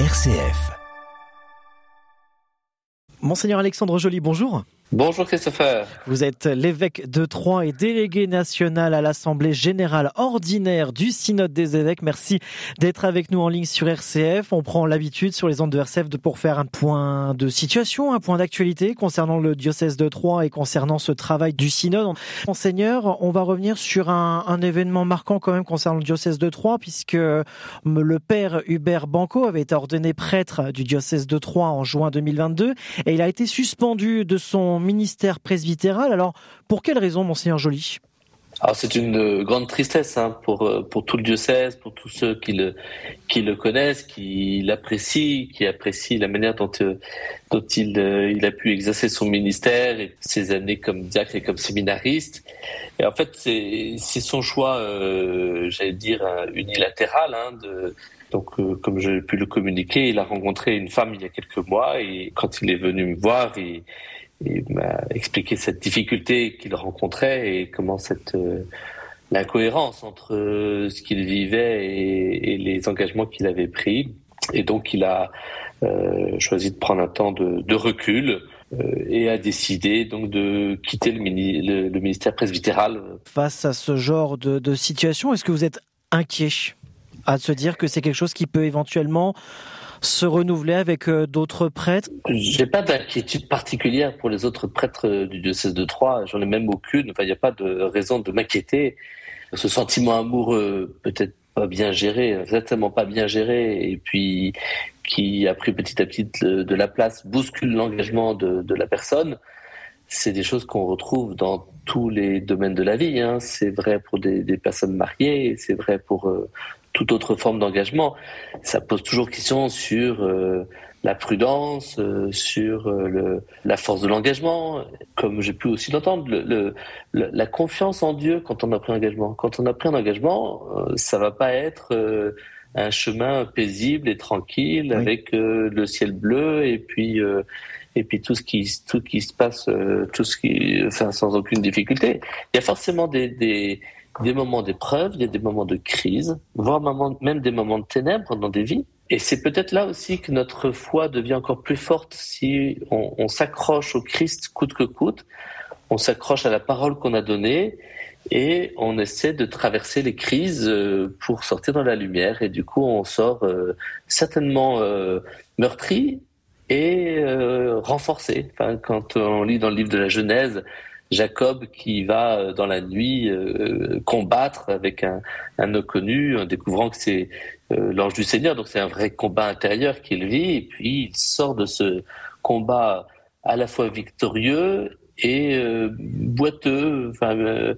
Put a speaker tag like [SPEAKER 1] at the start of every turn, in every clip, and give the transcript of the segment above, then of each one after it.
[SPEAKER 1] RCF.
[SPEAKER 2] Monseigneur Alexandre Joly, bonjour.
[SPEAKER 3] Bonjour Christopher.
[SPEAKER 2] Vous êtes l'évêque de Troyes et délégué national à l'Assemblée générale ordinaire du Synode des évêques. Merci d'être avec nous en ligne sur RCF. On prend l'habitude sur les ondes de RCF de pour faire un point de situation, un point d'actualité concernant le diocèse de Troyes et concernant ce travail du Synode. Monseigneur, on va revenir sur un, un événement marquant quand même concernant le diocèse de Troyes puisque le père Hubert Banco avait été ordonné prêtre du diocèse de Troyes en juin 2022 et il a été suspendu de son ministère presbytéral. Alors, pour quelle raison, monseigneur Joly?
[SPEAKER 3] Alors c'est une euh, grande tristesse hein, pour euh, pour tout le diocèse, pour tous ceux qui le qui le connaissent, qui l'apprécient, qui apprécient la manière dont euh, dont il il a pu exercer son ministère et ses années comme diacre et comme séminariste. Et en fait c'est c'est son choix, j'allais dire unilatéral. Hein, donc comme j'ai pu le communiquer, il a rencontré une femme il y a quelques mois et quand il est venu me voir, il il m'a expliqué cette difficulté qu'il rencontrait et comment cette euh, l'incohérence entre euh, ce qu'il vivait et, les engagements qu'il avait pris. Et donc il a euh, choisi de prendre un temps de, recul et a décidé donc de quitter le, ministère presbytéral.
[SPEAKER 2] Face à ce genre de situation, est-ce que vous êtes inquiet à se dire que c'est quelque chose qui peut éventuellement se renouveler avec euh, d'autres prêtres?
[SPEAKER 3] J'ai pas d'inquiétude particulière pour les autres prêtres euh, du diocèse de Troyes. J'en ai même aucune. Enfin, il n'y a pas de raison de m'inquiéter. Ce sentiment amoureux, peut-être pas bien géré, certainement pas bien géré, et puis qui a pris petit à petit de la place, bouscule l'engagement de, la personne. C'est des choses qu'on retrouve dans tous les domaines de la vie. Hein. C'est vrai pour des, personnes mariées, c'est vrai pour euh, toute autre forme d'engagement. Ça pose toujours question sur euh, la prudence, euh, sur euh, le, la force de l'engagement, comme j'ai pu aussi l'entendre, le, la confiance en Dieu quand on a pris un engagement. Quand on a pris un engagement, ça va pas être un chemin paisible et tranquille avec le ciel bleu et puis et puis tout ce qui tout qui se passe, tout ce qui, enfin sans aucune difficulté. Il y a forcément des, des des moments d'épreuve, il y a des moments de crise, voire même des moments de ténèbres dans des vies. Et c'est peut-être là aussi que notre foi devient encore plus forte si on, s'accroche au Christ coûte que coûte, on s'accroche à la parole qu'on a donnée et on essaie de traverser les crises euh, pour sortir dans la lumière. Et du coup, on sort euh, certainement euh, meurtri et renforcé. Enfin, quand on lit dans le livre de la Genèse, Jacob qui va euh, dans la nuit euh, combattre avec un, un inconnu en découvrant que c'est euh, l'ange du Seigneur. Donc c'est un vrai combat intérieur qu'il vit et puis il sort de ce combat à la fois victorieux et boiteux, enfin,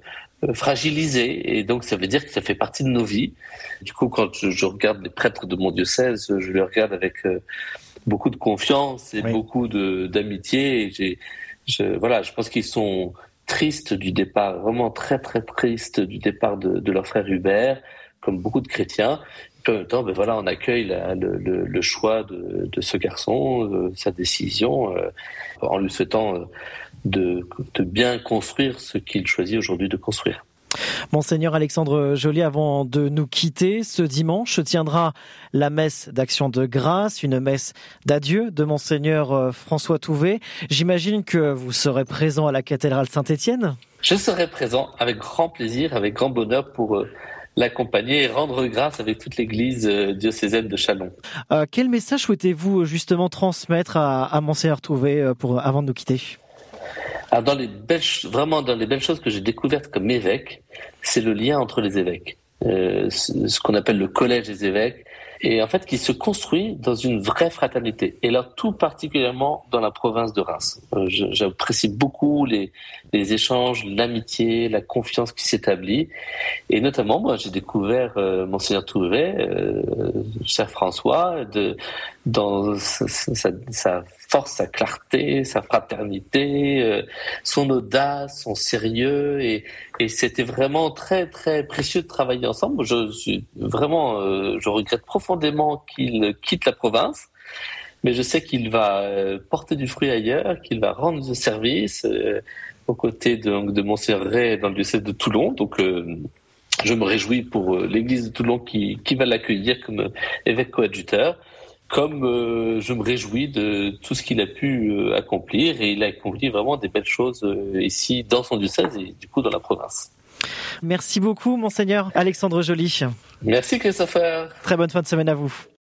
[SPEAKER 3] fragilisé. Et donc ça veut dire que ça fait partie de nos vies. Du coup, quand je, regarde les prêtres de mon diocèse, je les regarde avec beaucoup de confiance et beaucoup d'amitié. J'ai je, voilà, je pense qu'ils sont tristes du départ, vraiment très très tristes du départ de, de leur frère Hubert, comme beaucoup de chrétiens. en même temps, ben voilà, on accueille le, le, le, choix de, de ce garçon, euh, sa décision, euh, en lui souhaitant euh, de, de bien construire ce qu'il choisit aujourd'hui de construire.
[SPEAKER 2] Monseigneur Alexandre Joly, avant de nous quitter, ce dimanche se tiendra la messe d'action de grâce, une messe d'adieu de Monseigneur euh, François Touvet. J'imagine que vous serez présent à la cathédrale Saint-Étienne?
[SPEAKER 3] Je serai présent avec grand plaisir, avec grand bonheur pour euh, l'accompagner et rendre grâce avec toute l'église euh, diocésaine de Chalon.
[SPEAKER 2] quel message souhaitez-vous justement transmettre à, à Monseigneur Touvet pour, avant de nous quitter?
[SPEAKER 3] Alors dans les belles, vraiment dans les belles choses que j'ai découvertes comme évêque, c'est le lien entre les évêques, euh, ce qu'on appelle le collège des évêques, et en fait qui se construit dans une vraie fraternité. Et là, tout particulièrement dans la province de Reims. Euh, J'apprécie beaucoup les, échanges, l'amitié, la confiance qui s'établit. Et notamment, moi, j'ai découvert euh, Monseigneur Touvet, euh, cher François, de, dans sa, force, sa clarté, sa fraternité, euh, son audace, son sérieux. Et, c'était vraiment très, très précieux de travailler ensemble. Je suis vraiment, je regrette profondément profondément qu'il quitte la province, mais je sais qu'il va euh, porter du fruit ailleurs, qu'il va rendre ce service euh, aux côtés de, donc, de dans le diocèse de Toulon. Donc, euh, je me réjouis pour l'église de Toulon qui, qui va l'accueillir comme évêque coadjuteur comme je me réjouis de tout ce qu'il a pu accomplir et il a accompli vraiment des belles choses ici dans son diocèse et du coup dans la province.
[SPEAKER 2] Merci beaucoup, monseigneur Alexandre Joly.
[SPEAKER 3] Merci, Christopher.
[SPEAKER 2] Très bonne fin de semaine à vous.